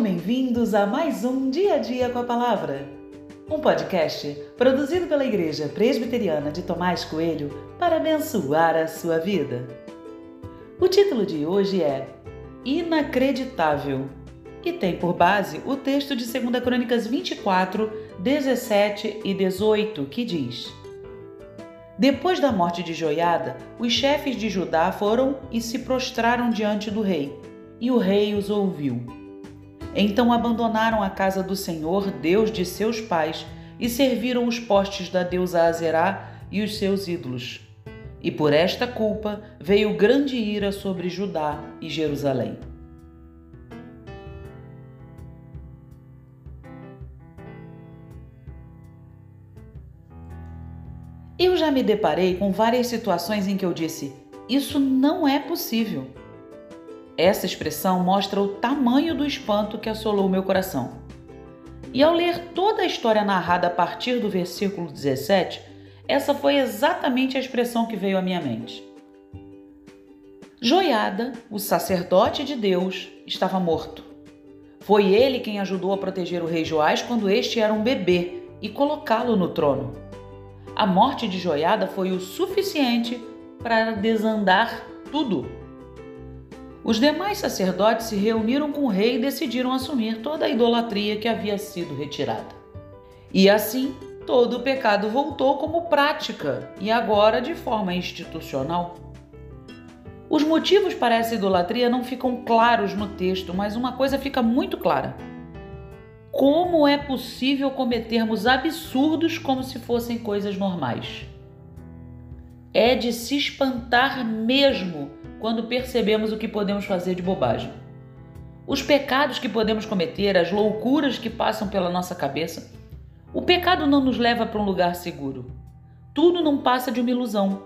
Sejam bem-vindos a mais um Dia a Dia com a Palavra, um podcast produzido pela Igreja Presbiteriana de Tomás Coelho para abençoar a sua vida. O título de hoje é Inacreditável e tem por base o texto de 2 Crônicas 24, 17 e 18, que diz: Depois da morte de Joiada, os chefes de Judá foram e se prostraram diante do rei, e o rei os ouviu. Então abandonaram a casa do Senhor, Deus de seus pais, e serviram os postes da deusa Azerá e os seus ídolos. E por esta culpa veio grande ira sobre Judá e Jerusalém. Eu já me deparei com várias situações em que eu disse: Isso não é possível. Essa expressão mostra o tamanho do espanto que assolou meu coração. E ao ler toda a história narrada a partir do versículo 17, essa foi exatamente a expressão que veio à minha mente. Joiada, o sacerdote de Deus, estava morto. Foi ele quem ajudou a proteger o rei Joás quando este era um bebê e colocá-lo no trono. A morte de Joiada foi o suficiente para desandar tudo. Os demais sacerdotes se reuniram com o rei e decidiram assumir toda a idolatria que havia sido retirada. E assim, todo o pecado voltou como prática e agora de forma institucional. Os motivos para essa idolatria não ficam claros no texto, mas uma coisa fica muito clara. Como é possível cometermos absurdos como se fossem coisas normais? É de se espantar mesmo quando percebemos o que podemos fazer de bobagem. Os pecados que podemos cometer, as loucuras que passam pela nossa cabeça. O pecado não nos leva para um lugar seguro. Tudo não passa de uma ilusão.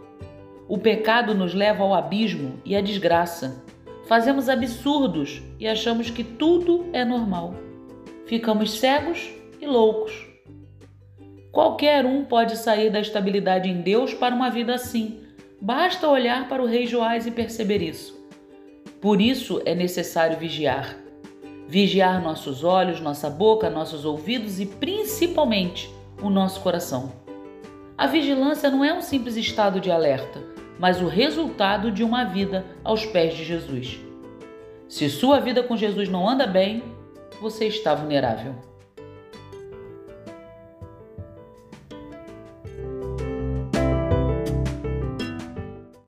O pecado nos leva ao abismo e à desgraça. Fazemos absurdos e achamos que tudo é normal. Ficamos cegos e loucos. Qualquer um pode sair da estabilidade em Deus para uma vida assim Basta olhar para o rei Joás e perceber isso. Por isso é necessário vigiar. Vigiar nossos olhos, nossa boca, nossos ouvidos e principalmente o nosso coração. A vigilância não é um simples estado de alerta, mas o resultado de uma vida aos pés de Jesus. Se sua vida com Jesus não anda bem, você está vulnerável.